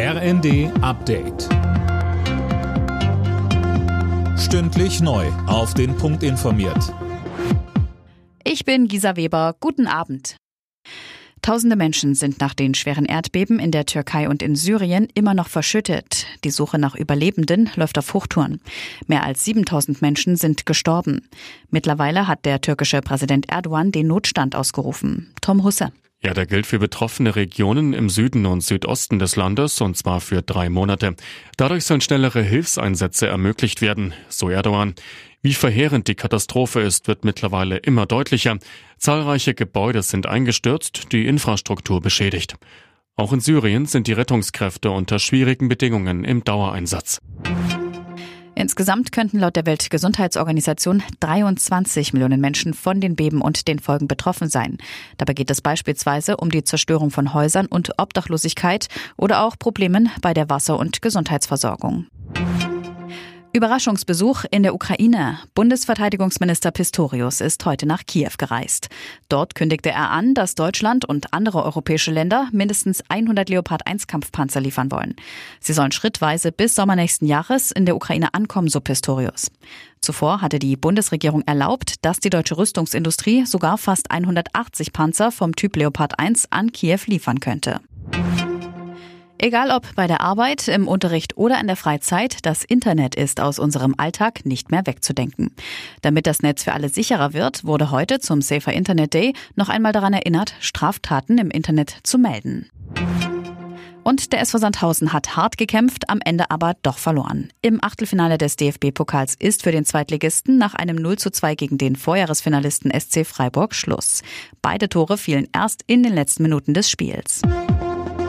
RND Update. Stündlich neu. Auf den Punkt informiert. Ich bin Gisa Weber. Guten Abend. Tausende Menschen sind nach den schweren Erdbeben in der Türkei und in Syrien immer noch verschüttet. Die Suche nach Überlebenden läuft auf Hochtouren. Mehr als 7000 Menschen sind gestorben. Mittlerweile hat der türkische Präsident Erdogan den Notstand ausgerufen. Tom Husse. Ja, der gilt für betroffene Regionen im Süden und Südosten des Landes und zwar für drei Monate. Dadurch sollen schnellere Hilfseinsätze ermöglicht werden, so Erdogan. Wie verheerend die Katastrophe ist, wird mittlerweile immer deutlicher. Zahlreiche Gebäude sind eingestürzt, die Infrastruktur beschädigt. Auch in Syrien sind die Rettungskräfte unter schwierigen Bedingungen im Dauereinsatz. Insgesamt könnten laut der Weltgesundheitsorganisation 23 Millionen Menschen von den Beben und den Folgen betroffen sein. Dabei geht es beispielsweise um die Zerstörung von Häusern und Obdachlosigkeit oder auch Problemen bei der Wasser- und Gesundheitsversorgung. Überraschungsbesuch in der Ukraine. Bundesverteidigungsminister Pistorius ist heute nach Kiew gereist. Dort kündigte er an, dass Deutschland und andere europäische Länder mindestens 100 Leopard 1 Kampfpanzer liefern wollen. Sie sollen schrittweise bis Sommer nächsten Jahres in der Ukraine ankommen, so Pistorius. Zuvor hatte die Bundesregierung erlaubt, dass die deutsche Rüstungsindustrie sogar fast 180 Panzer vom Typ Leopard 1 an Kiew liefern könnte. Egal ob bei der Arbeit, im Unterricht oder in der Freizeit, das Internet ist aus unserem Alltag nicht mehr wegzudenken. Damit das Netz für alle sicherer wird, wurde heute zum Safer Internet Day noch einmal daran erinnert, Straftaten im Internet zu melden. Und der SV Sandhausen hat hart gekämpft, am Ende aber doch verloren. Im Achtelfinale des DFB-Pokals ist für den Zweitligisten nach einem 0 zu 2 gegen den Vorjahresfinalisten SC Freiburg Schluss. Beide Tore fielen erst in den letzten Minuten des Spiels.